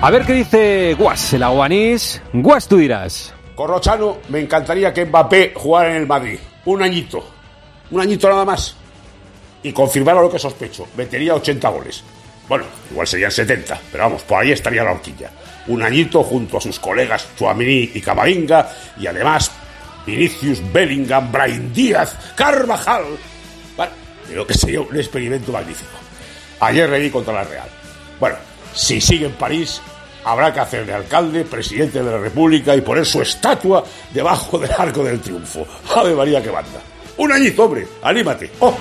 A ver qué dice Guas, el aguanís. Guas, tú dirás. Corrochano, me encantaría que Mbappé jugara en el Madrid. Un añito. Un añito nada más. Y confirmara lo que sospecho. Metería 80 goles. Bueno, igual serían 70, pero vamos, por ahí estaría la horquilla. Un añito junto a sus colegas Chuamini y Camavinga y además Vinicius, Bellingham, Brian Díaz, Carvajal. Bueno, creo que sería un experimento magnífico. Ayer leí contra la Real. Bueno, si sigue en París, habrá que hacer de alcalde, presidente de la República y poner su estatua debajo del arco del triunfo. Ave María que banda. Un añito, hombre, anímate. ¡Oh!